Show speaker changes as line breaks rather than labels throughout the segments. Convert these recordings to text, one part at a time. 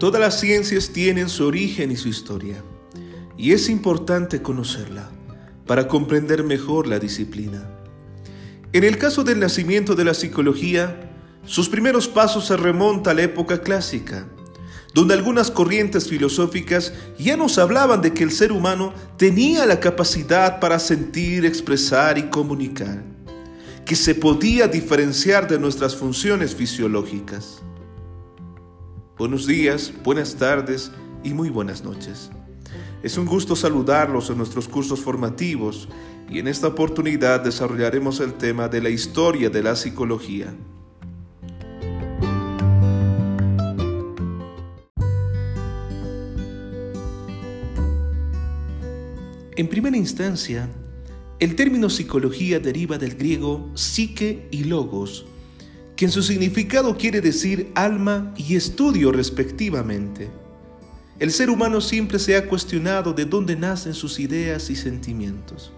Todas las ciencias tienen su origen y su historia, y es importante conocerla para comprender mejor la disciplina. En el caso del nacimiento de la psicología, sus primeros pasos se remontan a la época clásica, donde algunas corrientes filosóficas ya nos hablaban de que el ser humano tenía la capacidad para sentir, expresar y comunicar, que se podía diferenciar de nuestras funciones fisiológicas. Buenos días, buenas tardes y muy buenas noches. Es un gusto saludarlos en nuestros cursos formativos y en esta oportunidad desarrollaremos el tema de la historia de la psicología. En primera instancia, el término psicología deriva del griego psique y logos, que su significado quiere decir alma y estudio respectivamente. El ser humano siempre se ha cuestionado de dónde nacen sus ideas y sentimientos.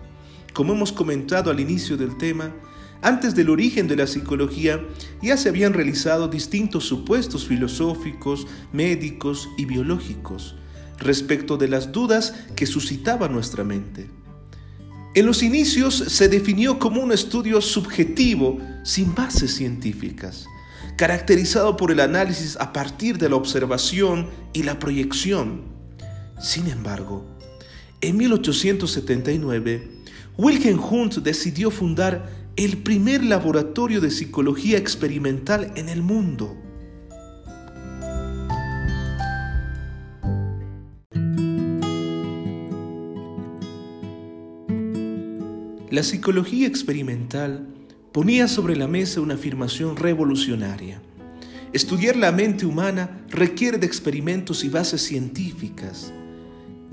Como hemos comentado al inicio del tema, antes del origen de la psicología ya se habían realizado distintos supuestos filosóficos, médicos y biológicos, respecto de las dudas que suscitaba nuestra mente. En los inicios se definió como un estudio subjetivo sin bases científicas, caracterizado por el análisis a partir de la observación y la proyección. Sin embargo, en 1879, Wilhelm Hunt decidió fundar el primer laboratorio de psicología experimental en el mundo. La psicología experimental ponía sobre la mesa una afirmación revolucionaria. Estudiar la mente humana requiere de experimentos y bases científicas.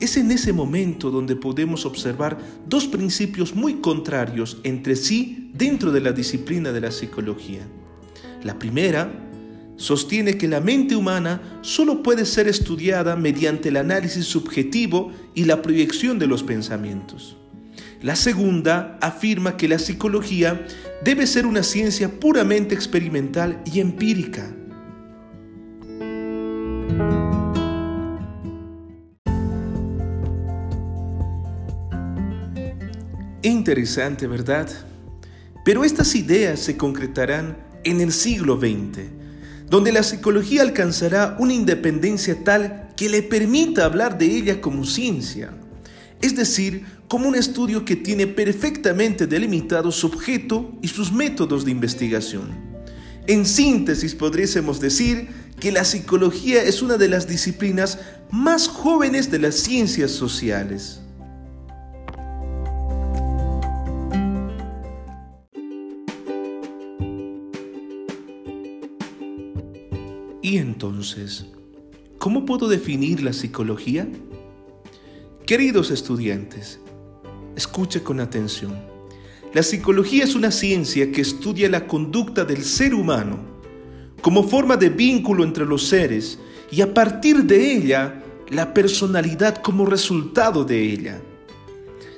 Es en ese momento donde podemos observar dos principios muy contrarios entre sí dentro de la disciplina de la psicología. La primera sostiene que la mente humana solo puede ser estudiada mediante el análisis subjetivo y la proyección de los pensamientos. La segunda afirma que la psicología debe ser una ciencia puramente experimental y empírica. Interesante, ¿verdad? Pero estas ideas se concretarán en el siglo XX, donde la psicología alcanzará una independencia tal que le permita hablar de ella como ciencia es decir, como un estudio que tiene perfectamente delimitado su objeto y sus métodos de investigación. En síntesis, podríamos decir que la psicología es una de las disciplinas más jóvenes de las ciencias sociales. Y entonces, ¿cómo puedo definir la psicología? Queridos estudiantes, escuche con atención. La psicología es una ciencia que estudia la conducta del ser humano como forma de vínculo entre los seres y a partir de ella la personalidad como resultado de ella.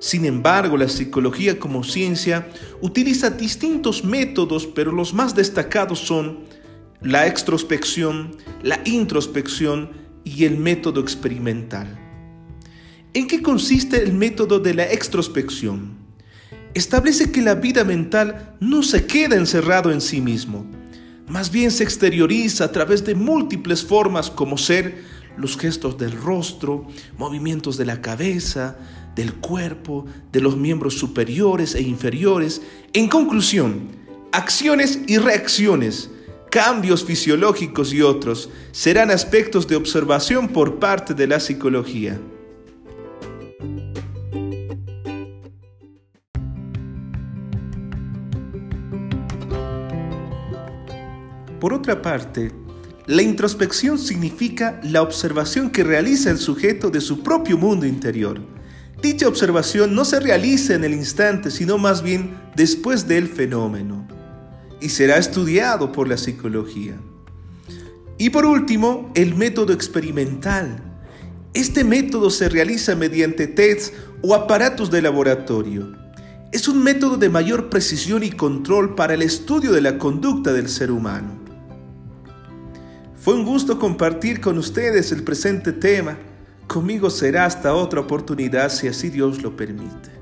Sin embargo, la psicología como ciencia utiliza distintos métodos, pero los más destacados son la extrospección, la introspección y el método experimental. ¿En qué consiste el método de la extrospección? Establece que la vida mental no se queda encerrado en sí mismo, más bien se exterioriza a través de múltiples formas como ser los gestos del rostro, movimientos de la cabeza, del cuerpo, de los miembros superiores e inferiores, en conclusión, acciones y reacciones, cambios fisiológicos y otros serán aspectos de observación por parte de la psicología. Por otra parte, la introspección significa la observación que realiza el sujeto de su propio mundo interior. Dicha observación no se realiza en el instante, sino más bien después del fenómeno, y será estudiado por la psicología. Y por último, el método experimental. Este método se realiza mediante tests o aparatos de laboratorio. Es un método de mayor precisión y control para el estudio de la conducta del ser humano. Fue un gusto compartir con ustedes el presente tema. Conmigo será hasta otra oportunidad si así Dios lo permite.